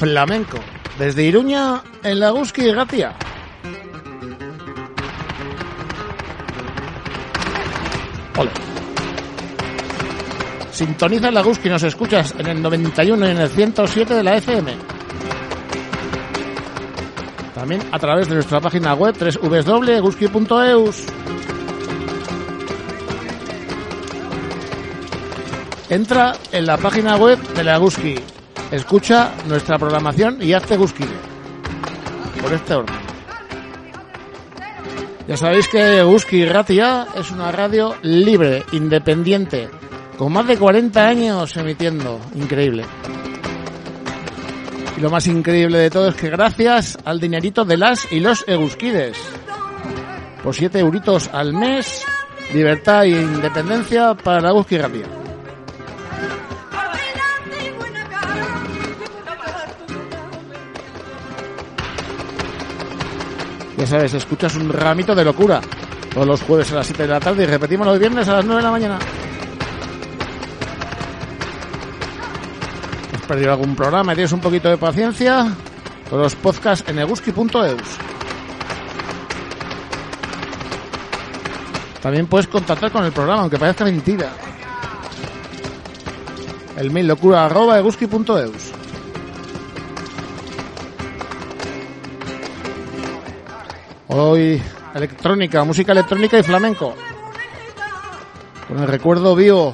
Flamenco. Desde Iruña, en Laguski y Gatia. Hola. Sintoniza en Laguski nos escuchas en el 91 y en el 107 de la FM. También a través de nuestra página web www.guski.eus. Entra en la página web de la Guski Escucha nuestra programación y hazte Gusquile. Por este orden. Ya sabéis que Guski Ratia es una radio libre, independiente, con más de 40 años emitiendo. Increíble. Y lo más increíble de todo es que gracias al dinerito de las y los egusquides, por 7 euritos al mes, libertad e independencia para Guski Ratia. Ya sabes, escuchas un ramito de locura. Todos los jueves a las 7 de la tarde y repetimos los viernes a las 9 de la mañana. ¿Has perdido algún programa tienes un poquito de paciencia? Todos los podcasts en eguski.eus. También puedes contactar con el programa, aunque parezca mentira. El mail locura arroba eguski.eus. Hoy electrónica, música electrónica y flamenco. Con el recuerdo vivo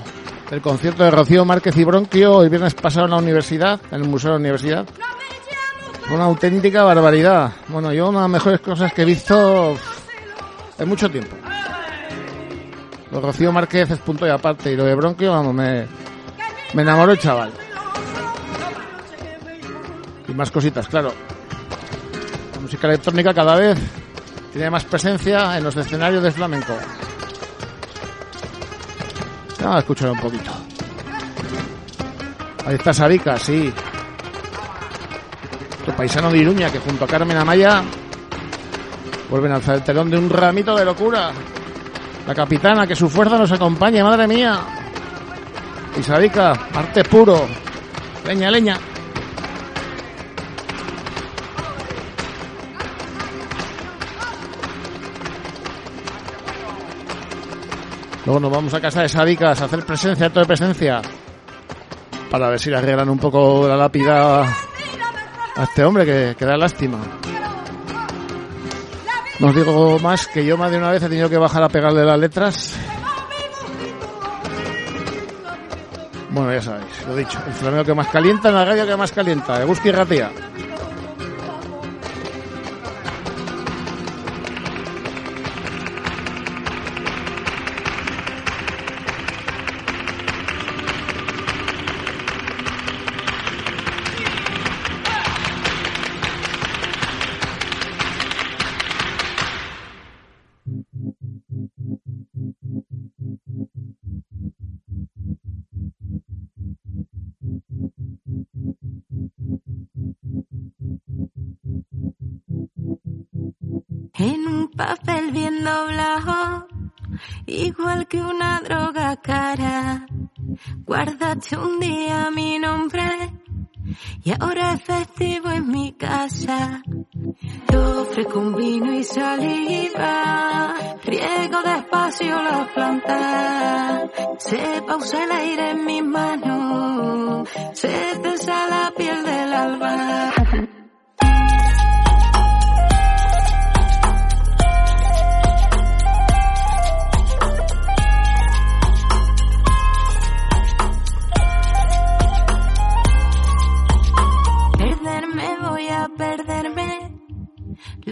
del concierto de Rocío Márquez y Bronquio el viernes pasado en la universidad, en el Museo de la Universidad. Una auténtica barbaridad. Bueno, yo una de las mejores cosas que he visto en mucho tiempo. Lo de Rocío Márquez es punto y aparte y lo de Bronquio, vamos, me, me enamoró el chaval. Y más cositas, claro. La música electrónica cada vez tiene más presencia en los escenarios de flamenco. Vamos a escuchar un poquito. Ahí está Sabica, sí. Tu paisano de Iruña, que junto a Carmen Amaya vuelven a alzar el telón de un ramito de locura. La capitana, que su fuerza nos acompañe, madre mía. Y Sabica, arte puro. Leña, leña. Luego nos vamos a casa de Sadicas a hacer presencia, acto de presencia. Para ver si le arreglan un poco la lápida a este hombre que, que da lástima. No os digo más que yo más de una vez he tenido que bajar a pegarle las letras. Bueno, ya sabéis, lo dicho. El flamenco que más calienta en la radio que más calienta. De y en un papel bien doblado, igual que una droga cara. Guárdate un día mi nombre y ahora es festivo en mi casa. Yo ofrezco un vino y saliva, riego despacio las plantas, se pausa el aire en mis manos, se tensa la piel del alba.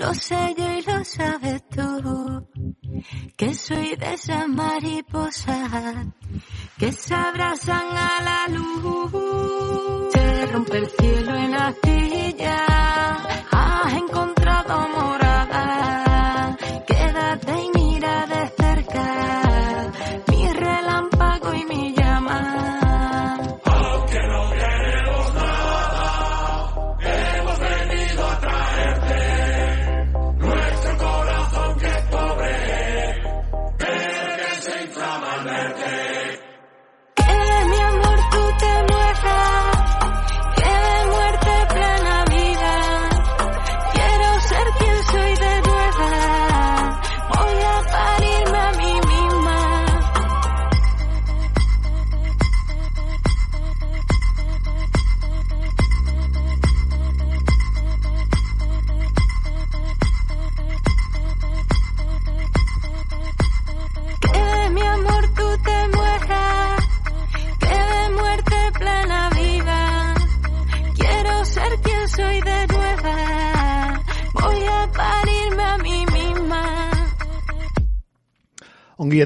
Lo sé yo y lo sabes tú, que soy de esas mariposas que se abrazan a la luz. Se rompe del cielo en astilla. Has encontrado morada.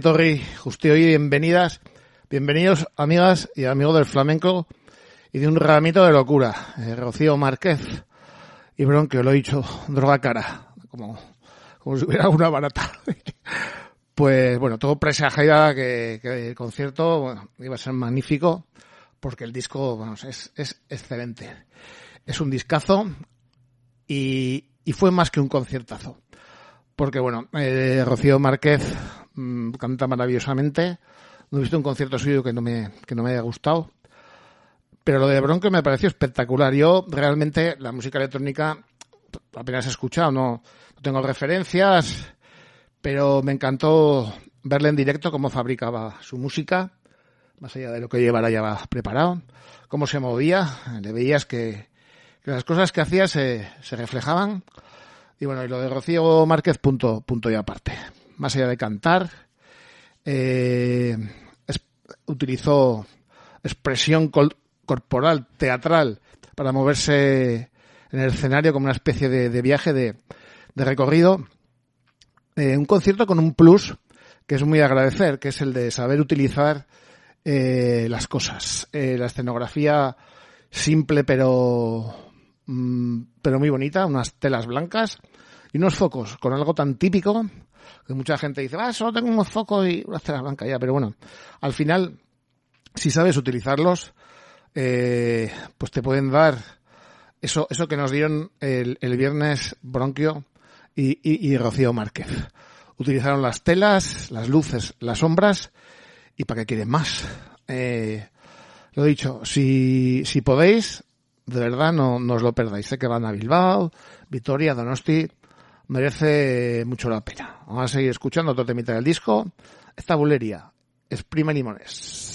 Torri, justo hoy bienvenidas, bienvenidos amigas y amigos del flamenco y de un ramito de locura. Eh, Rocío Márquez y Bronquio, lo he dicho, droga cara, como, como si hubiera una barata. Pues bueno, todo presagiaba que, que el concierto iba a ser magnífico porque el disco bueno, es, es excelente. Es un discazo y, y fue más que un conciertazo. Porque bueno, eh, Rocío Márquez mmm, canta maravillosamente. No he visto un concierto suyo que no me, que no me haya gustado. Pero lo de Bronco me pareció espectacular. Yo realmente la música electrónica apenas he escuchado, no, no tengo referencias, pero me encantó verle en directo cómo fabricaba su música, más allá de lo que llevara ya preparado, cómo se movía, le veías que, que las cosas que hacía se, se reflejaban. Y bueno, y lo de Rocío Márquez, punto, punto y aparte. Más allá de cantar, eh, utilizó expresión corporal, teatral, para moverse en el escenario como una especie de, viaje, de, recorrido. Eh, un concierto con un plus que es muy agradecer, que es el de saber utilizar eh, las cosas. La escenografía simple pero, mm, pero muy bonita, unas telas blancas y unos focos con algo tan típico que mucha gente dice, ah, solo tengo unos focos y unas telas blancas ya, pero bueno, al final, si sabes utilizarlos, eh, pues te pueden dar eso, eso que nos dieron el, el viernes Bronquio y, y, y Rocío Márquez. Utilizaron las telas, las luces, las sombras y para qué quieren más. Eh, lo dicho, si, si podéis, de verdad no, no os lo perdáis. Sé que van a Bilbao, Vitoria, Donosti, merece mucho la pena. Vamos a seguir escuchando otro temita del disco. Esta bulería, exprime limones.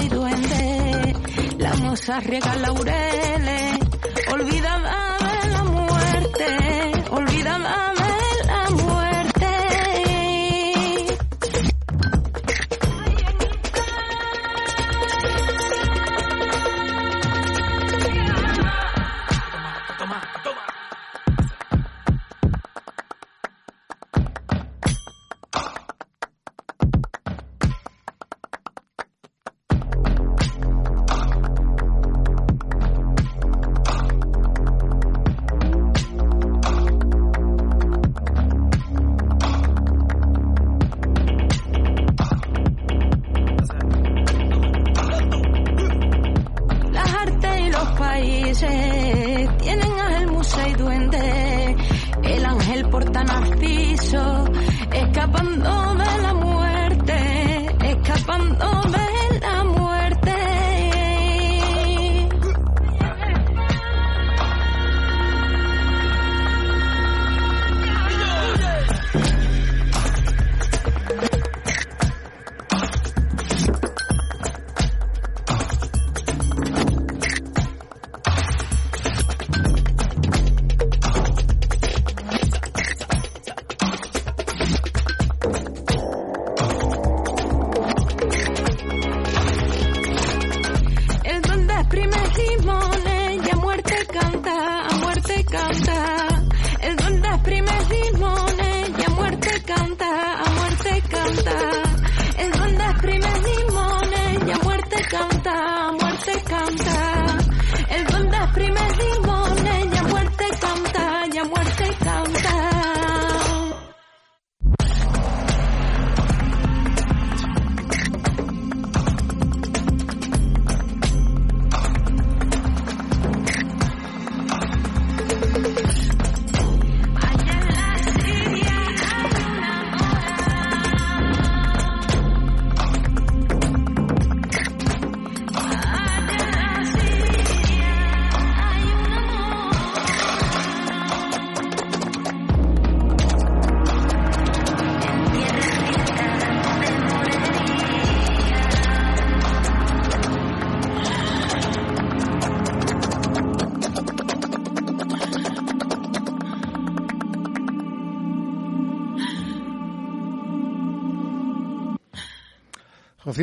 Y duende. La moza riega laureles, olvidada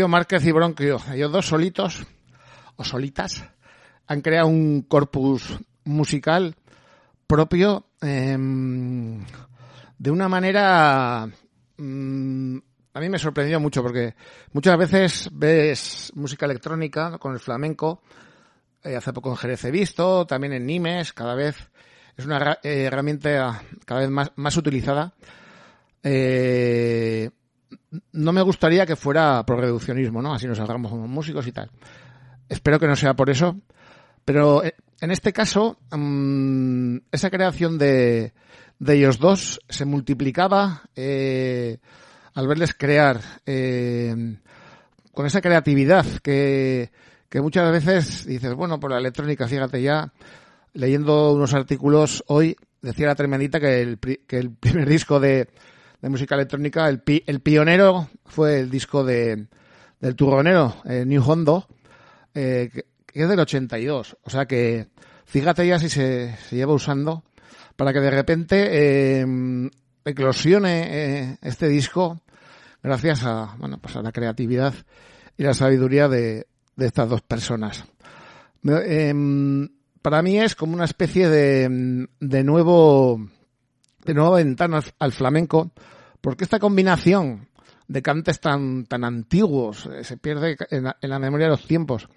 Márquez y Bronquio, ellos dos solitos o solitas han creado un corpus musical propio em, de una manera mm, a mí me sorprendió mucho porque muchas veces ves música electrónica con el flamenco eh, hace poco en Jerez he visto también en Nimes cada vez es una eh, herramienta cada vez más, más utilizada. Eh, no me gustaría que fuera por reduccionismo, ¿no? Así nos salgamos como músicos y tal. Espero que no sea por eso. Pero eh, en este caso, mm, esa creación de, de ellos dos se multiplicaba eh, al verles crear eh, con esa creatividad que, que muchas veces dices, bueno, por la electrónica, fíjate ya, leyendo unos artículos hoy, decía la tremendita que el, que el primer disco de, de música electrónica, el, pi- el pionero fue el disco de, del turronero, eh, New Hondo, eh, que, es del 82. O sea que fíjate ya si se, se lleva usando para que de repente eh, eclosione este disco gracias a, bueno, pues a la creatividad y la sabiduría de, de estas dos personas. Em, para mí es como una especie de, de nuevo de nueva ventana al, flamenco, porque esta combinación de cantes tan, tan antiguos eh, se pierde en la, la memoria de los tiempos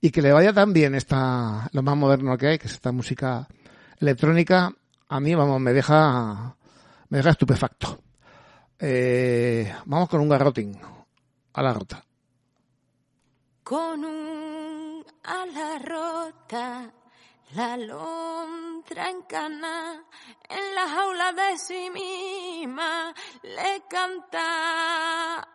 y que le vaya tan bien esta, lo más moderno que hay, que es esta música electrónica, a mí, vamos, me deja, me deja estupefacto. Eh, vamos con un garroting a la rota. con un ala rota, la lontra en cana, en la jaula de sí misma, le canta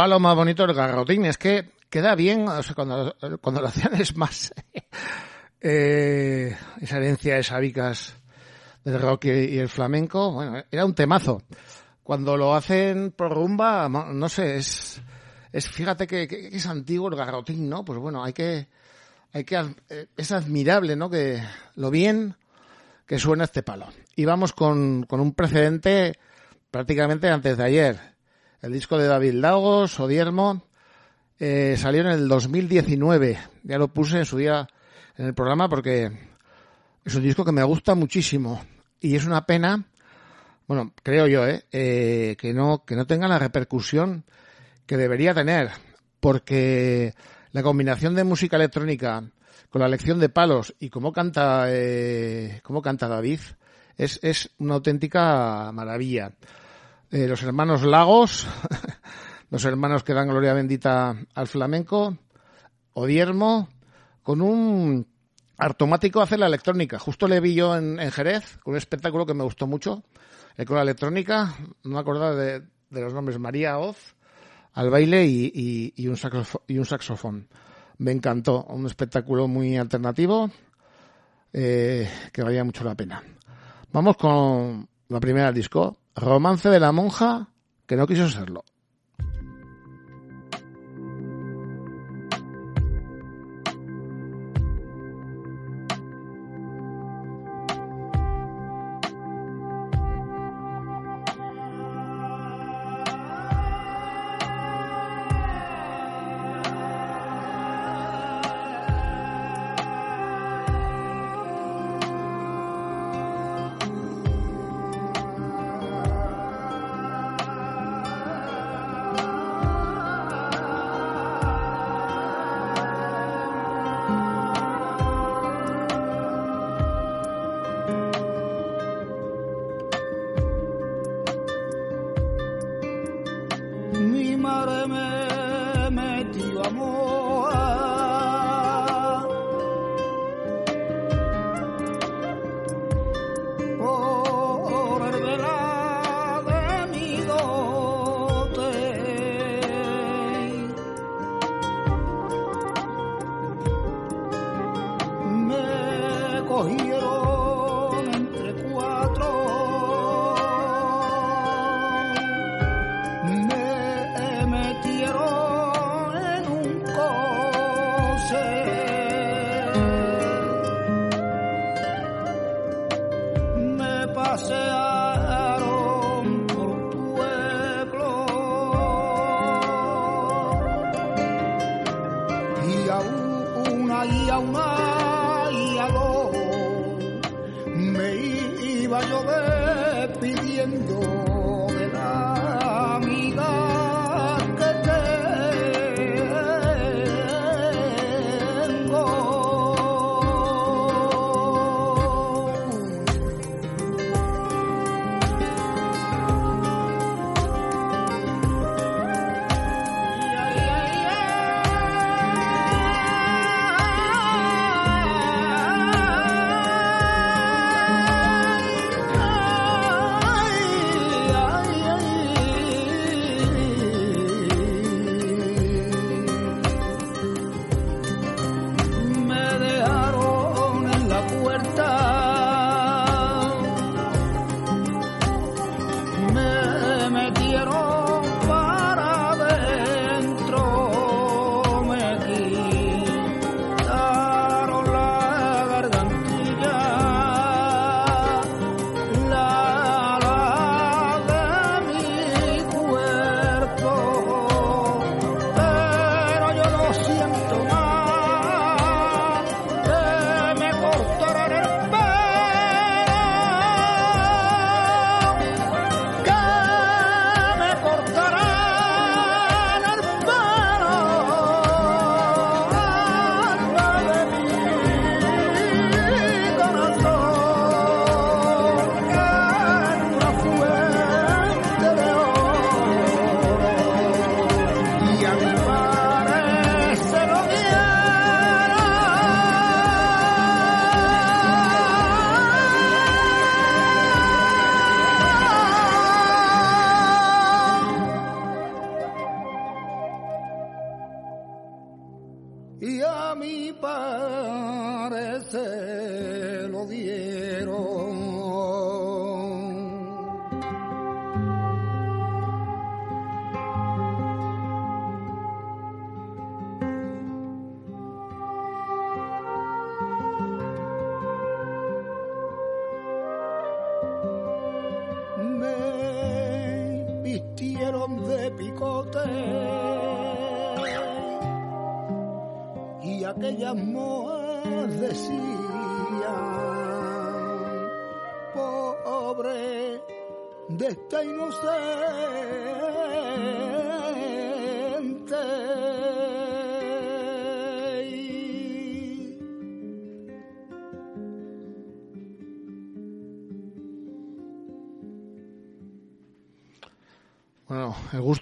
palo más bonito el garrotín. Es que queda bien, o sea, cuando, cuando lo hacían es más eh, esa herencia de sabicas del rock y el flamenco. Bueno, era un temazo. Cuando lo hacen por rumba, no sé, es, es fíjate que, que, es antiguo el garrotín, ¿no? Pues bueno, hay que, hay que, eh, es admirable, ¿no? Que lo bien que suena este palo. Y vamos con, con un precedente prácticamente antes de ayer. El disco de David Lagos, Odiermo, eh, salió en el 2019. Ya lo puse en su día en el programa porque es un disco que me gusta muchísimo. Y es una pena, bueno, creo yo, ¿eh? eh que no, que no tenga la repercusión que debería tener. Porque la combinación de música electrónica con la lección de palos y cómo canta, eh, cómo canta David, es, es una auténtica maravilla. Eh, los hermanos Lagos, los hermanos que dan gloria bendita al flamenco, Odiermo, con un automático hace la electrónica. Justo le vi yo en, Jerez, con un espectáculo que me gustó mucho, eh, con la electrónica, no me acuerdo de, los nombres, María Oz, al baile y, y, un y un saxofón me encantó. Un espectáculo muy alternativo eh, que valía mucho la pena. Vamos con la primera disco, Romance de la monja que no quiso serlo.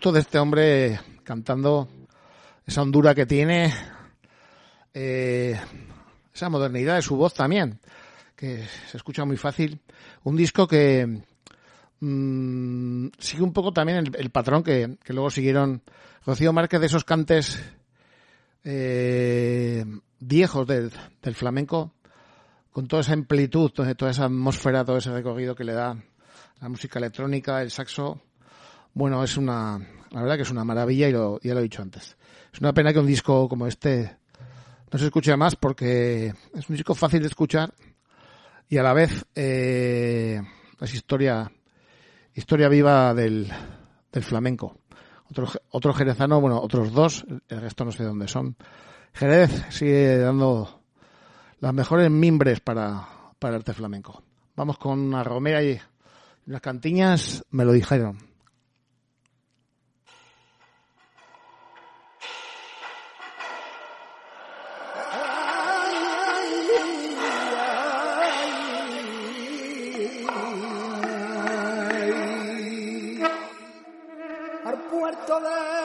De este hombre cantando esa hondura que tiene, eh, esa modernidad de su voz también, que se escucha muy fácil. Un disco que mm, sigue un poco también el, patrón que, luego siguieron Rocío Márquez de esos cantes eh, viejos del, flamenco, con toda esa amplitud, toda esa atmósfera, todo ese recorrido que le da la música electrónica, el saxo. Bueno, es una, la verdad que es una maravilla y lo, ya lo he dicho antes. Es una pena que un disco como este no se escuche más porque es un disco fácil de escuchar y a la vez eh, es historia, historia viva del, del flamenco. Otro, otro jerezano, bueno, otros dos, el resto no sé dónde son. Jerez sigue dando las mejores mimbres para, para el arte flamenco. Vamos con una romera y unas cantiñas, me lo dijeron. Al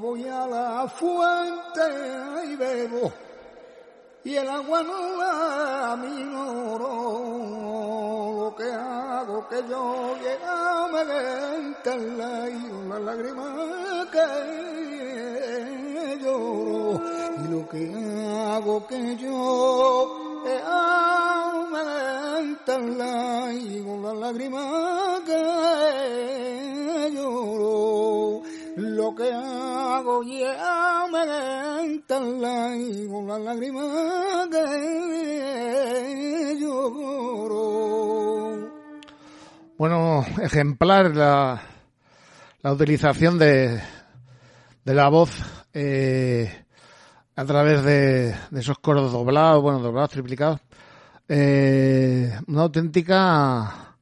voy a la fuente y bebo, y el agua no la aminoro. Lo que hago que yo llega me ventarla y una lágrima que lloro. Y lo que hago que yo me ventarla y una lágrima que que hago ya me y con las lágrimas que lloro. Bueno, ejemplar la, la utilización de, de la voz eh, a través de, de, esos coros doblados, bueno, doblados, triplicados. Eh, una auténtica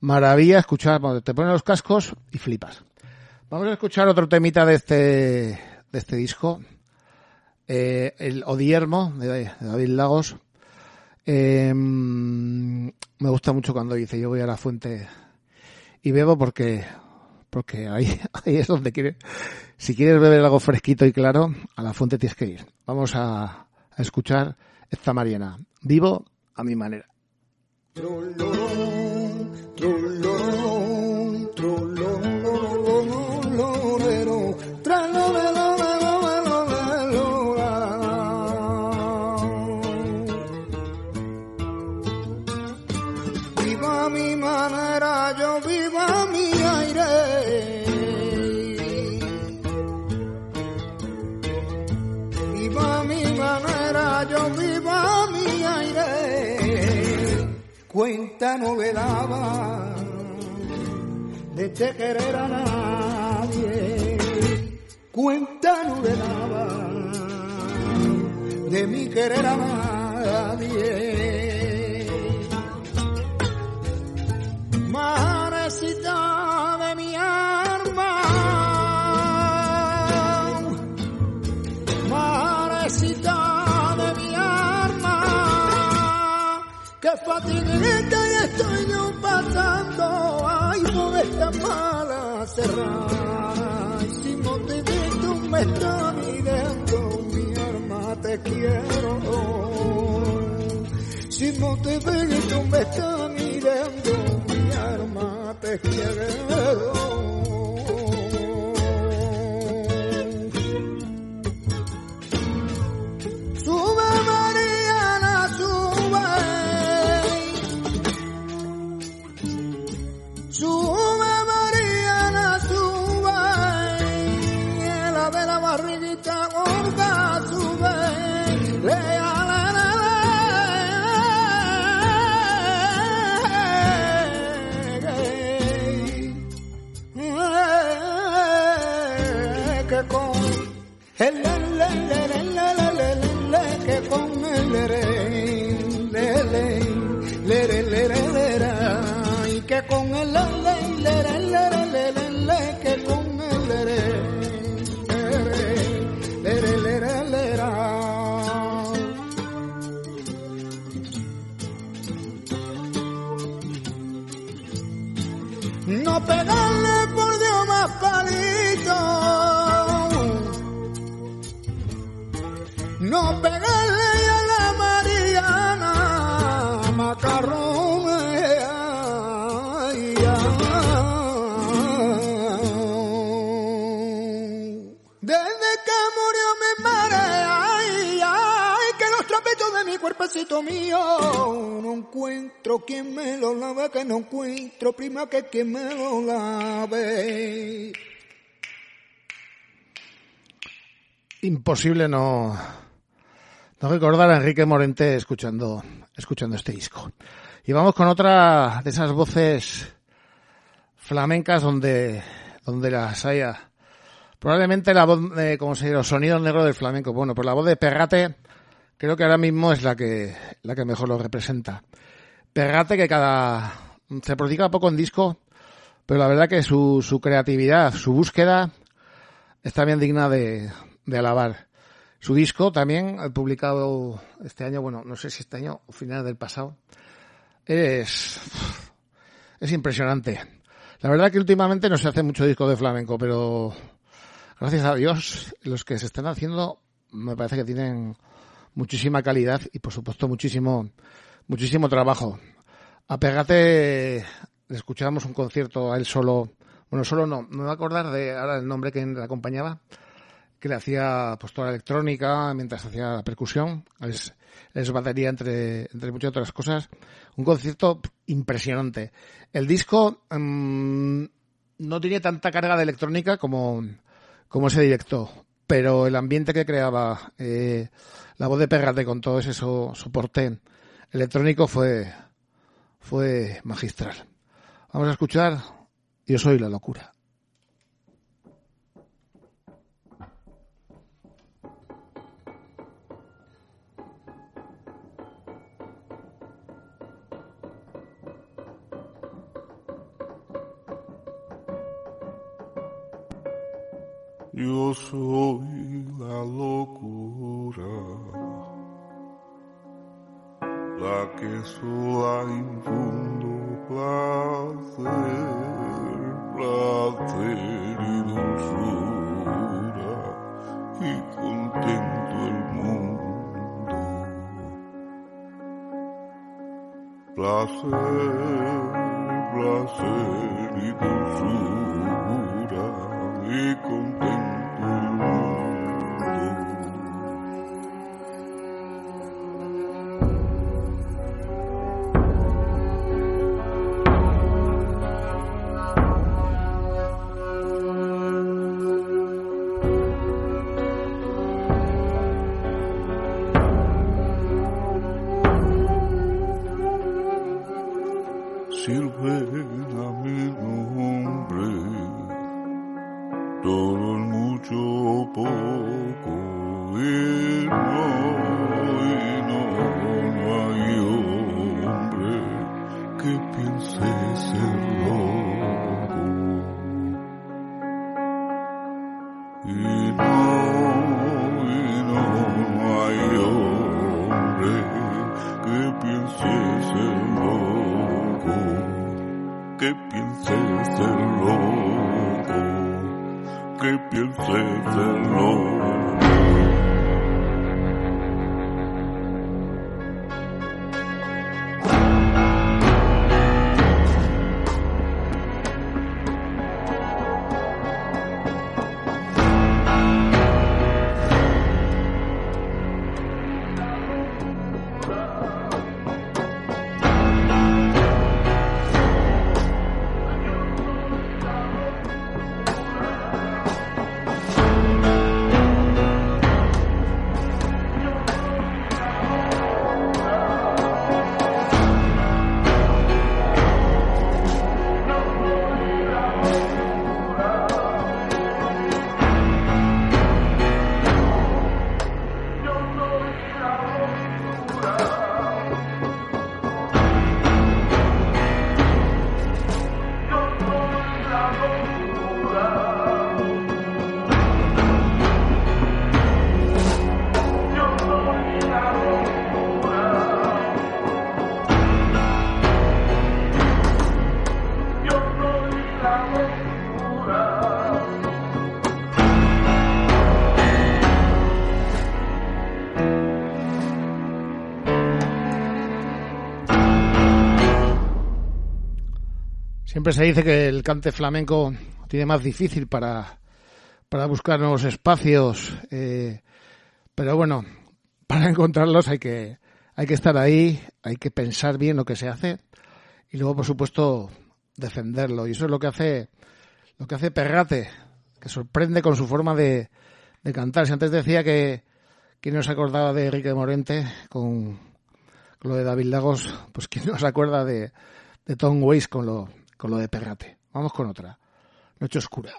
maravilla escuchar, bueno, te ponen los cascos y flipas. Vamos a escuchar otro temita de este, de este disco. Eh, el Odiermo de David Lagos. Em, me gusta mucho cuando dice yo voy a la fuente y bebo porque porque ahí, ahí es donde quiere. Si quieres beber algo fresquito y claro, a la fuente tienes que ir. Vamos a, escuchar esta Mariana. Vivo a mi manera. Cuenta no daba de te querer a nadie. Cuenta no daba de mi querer a nadie. Marecita fatiguita y estoy yo pasando, ay, por esta mala cerrada, y si motivito me está mirando, mi alma te quiero. Si motivito me está mirando, mi alma te quiero. Pegarle por Dios más palito. No pegarle no encuentro quien me lo lave, que no encuentro prima que quien me lo lave. Imposible no, recordar a Enrique Morente escuchando, escuchando este disco. Y vamos con otra de esas voces flamencas donde, donde las haya. Probablemente la voz, de, como se dice, los sonidos negros del flamenco. Bueno, pues la voz de Perrate creo que ahora mismo es la que, la que mejor lo representa. Perrate que cada, se prodiga poco en disco, pero la verdad que su, su creatividad, su búsqueda, está bien digna de, de alabar. Su disco también, publicado este año, bueno, no sé si este año o final del pasado, es, es impresionante. La verdad que últimamente no se hace mucho disco de flamenco, pero gracias a Dios, los que se están haciendo me parece que tienen muchísima calidad y por supuesto muchísimo, muchísimo trabajo. A Pegate le escuchábamos un concierto a él solo, bueno, solo no, me voy a acordar de ahora el nombre que le acompañaba, que le hacía pues toda la electrónica mientras hacía la percusión, es, batería entre, entre muchas otras cosas. Un concierto impresionante. El disco mm, no tiene tanta carga de electrónica como, como ese directo, pero el ambiente que creaba, eh, la voz de Pegate con todo ese soporte electrónico fue, fue magistral. Vamos a escuchar Yo soy la locura. Yo soy la locura, la que sola infundo placer, placer y dulzura y contento el mundo. Placer, placer y dulzura y contento Se dice que el cante flamenco tiene más difícil para, para buscar nuevos espacios, eh, pero bueno, para encontrarlos hay que, hay que estar ahí, hay que pensar bien lo que se hace y luego, por supuesto, defenderlo. Y eso es lo que hace, lo que hace Perrate, que sorprende con su forma de, de cantar. Si antes decía que, que no se acordaba de Enrique Morente con, con lo de David Lagos, pues quién no se acuerda de, de Tom Waits con lo, con lo de Perrate. Vamos con otra. Noche Oscura.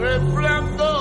reflejo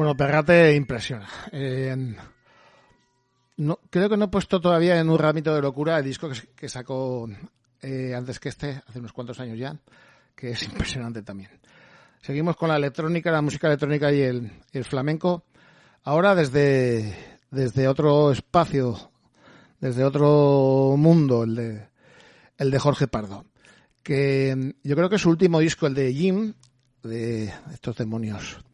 Bueno, Perrate impresiona. Eh, no, creo que no he puesto todavía en un ramito de locura el disco que, sacó eh, antes que este, hace unos cuantos años ya, que es impresionante también. Seguimos con la electrónica, la música electrónica y el, el flamenco. Ahora desde, desde otro espacio, desde otro mundo, el de, el de Jorge Pardo. Que yo creo que su último disco, el de Jim, de estos demonios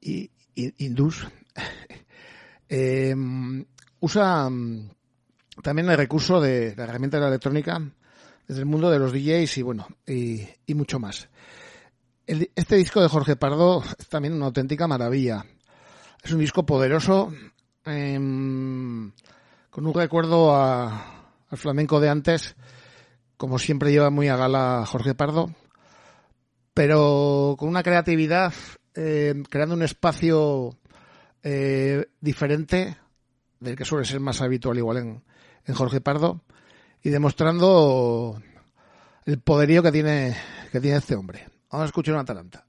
hindús, eh, usa mm, también el recurso de la herramienta de la electrónica desde el mundo de los DJs y bueno, y, y mucho más. Este disco de Jorge Pardo es también una auténtica maravilla. Es un disco poderoso, em, con un recuerdo a- al flamenco de antes, como siempre lleva muy a gala Jorge Pardo, pero con una creatividad, eh, creando un espacio eh, diferente del que suele ser más habitual igual en, en Jorge Pardo y demostrando el poderío que tiene que tiene este hombre. Vamos a escuchar una Atalanta.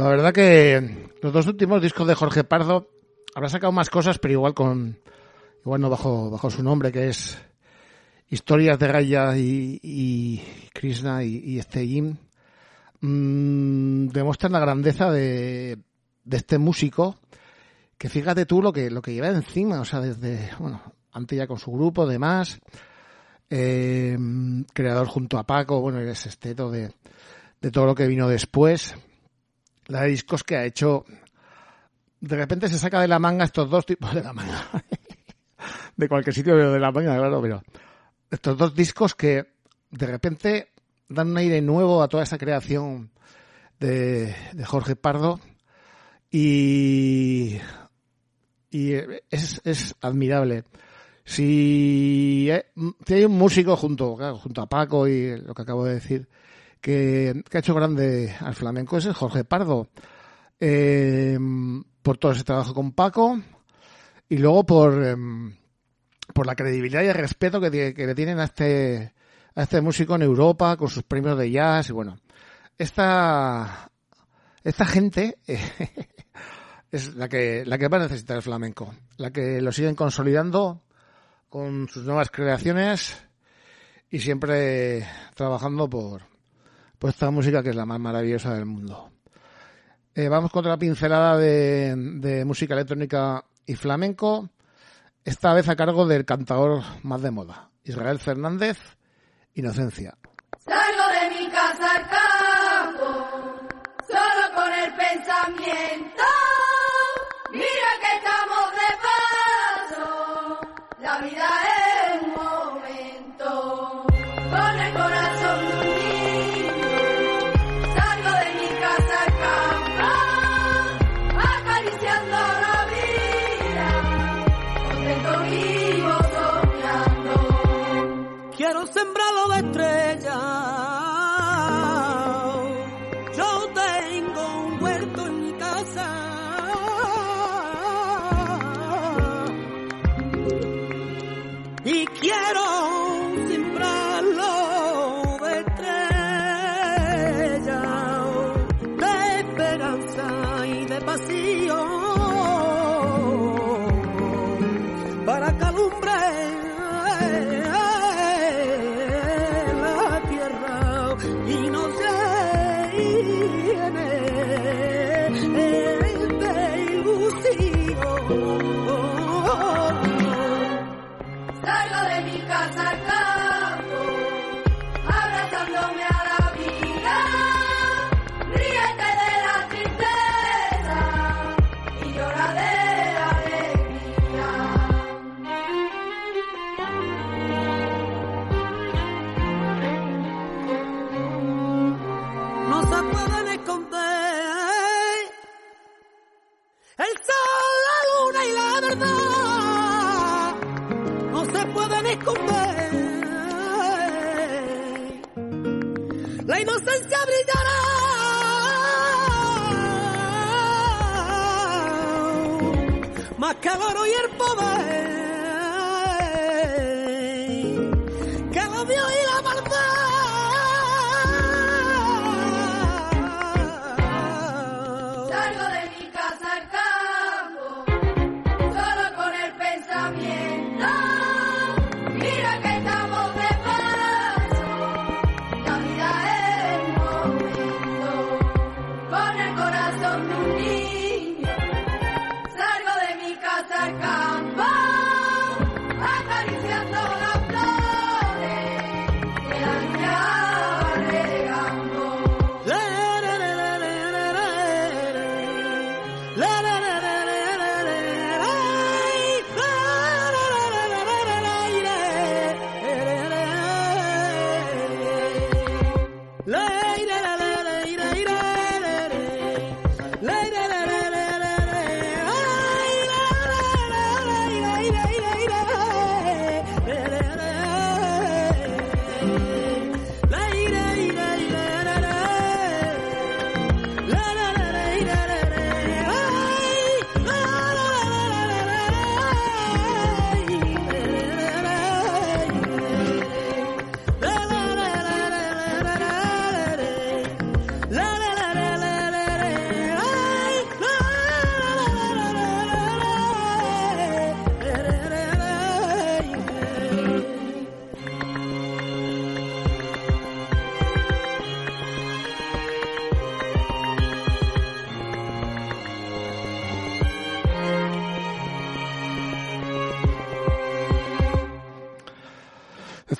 La verdad que los dos últimos discos de Jorge Pardo habrá sacado más cosas, pero igual con igual no bajo bajo su nombre que es Historias de Raya y, y Krishna y, y este Jim. Mm, demuestran la grandeza de, de este músico que fíjate tú lo que lo que lleva encima, o sea, desde bueno, antes ya con su grupo, demás, eh, creador junto a Paco, bueno, es esteto de, de todo lo que vino después, la de discos que ha hecho, de repente se saca de la manga estos dos tipos de la manga, de cualquier sitio de la manga, claro, pero estos dos discos que de repente dan un aire nuevo a toda esa creación de, de Jorge Pardo. Y, y es, es admirable. Si, hay- si hay un músico junto, junto a Paco y lo que acabo de decir, que, que ha hecho grande al flamenco, es Jorge Pardo. Eh, por todo ese trabajo con Paco y luego por, em, por la credibilidad y el respeto que, que le tienen a este, a este músico en Europa con sus premios de jazz y bueno, esta, esta gente eh, es la que, la que va a necesitar el flamenco, la que lo siguen consolidando con sus nuevas creaciones y siempre trabajando por, por esta música que es la más maravillosa del mundo. Eh, vamos con otra pincelada de, de música electrónica y flamenco, esta vez a cargo del cantador más de moda, Israel Fernández, Inocencia. Salgo de mi casa al campo, solo con el pensamiento. Mira que estamos de paso, la vida es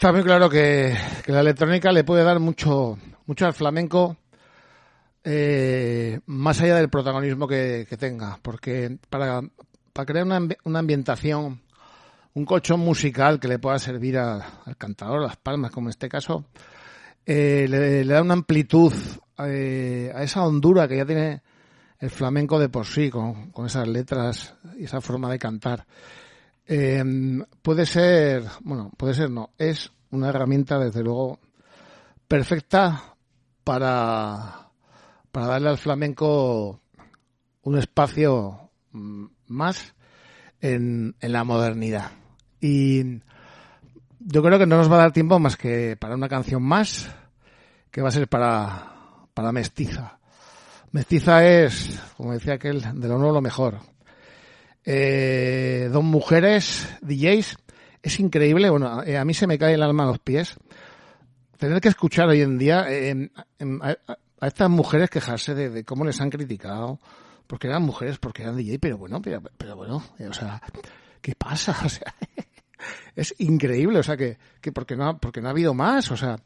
está muy claro que, la electrónica le puede dar mucho, mucho al flamenco, eh, más allá del protagonismo que, tenga, porque para, para crear una, una ambientación, un colchón musical que le pueda servir al, cantador, las palmas, como en este caso, eh, le, le da una amplitud eh, a esa hondura que ya tiene el flamenco de por sí, con, con esas letras y esa forma de cantar. Eh, puede ser, bueno, puede ser no, es una herramienta desde luego perfecta para, para darle al flamenco un espacio mm, más en, en la modernidad. Y yo creo que no nos va a dar tiempo más que para una canción más, que va a ser para, para Mestiza. Mestiza es, como decía aquel, de lo nuevo lo mejor. Eh, dos mujeres, DJs, es increíble, bueno, eh, a mí se me cae el alma a los pies. Tener que escuchar hoy en día eh, a, a estas mujeres quejarse de, cómo les han criticado, porque eran mujeres, porque eran DJ, pero bueno, pero, pero bueno, eh, o sea, ¿qué pasa? O sea, es increíble, o sea, que, que porque no, porque no ha habido más, o sea,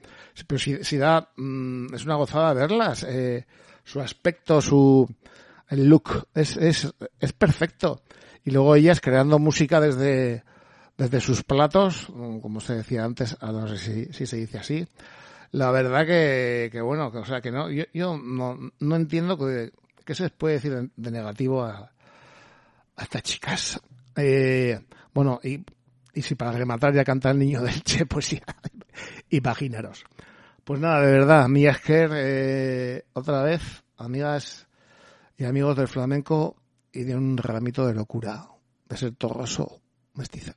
pero si, si da, mm, es una gozada verlas, eh, su aspecto, su, el look, es, es, es perfecto. Y luego ellas creando música desde, desde sus platos, como se decía antes, ah, no sé si, si se dice así. La verdad que, que bueno, que, o sea, que no, yo, yo no, no entiendo que, qué se puede decir de, negativo a, a estas chicas. Eh, bueno, y, y si para rematar ya canta el niño del Che, pues ya, imaginaros. Pues nada, de verdad, Mía Esquer, eh, otra vez, amigas y amigos del flamenco y de un ramito de locura, de ser torroso mestiza.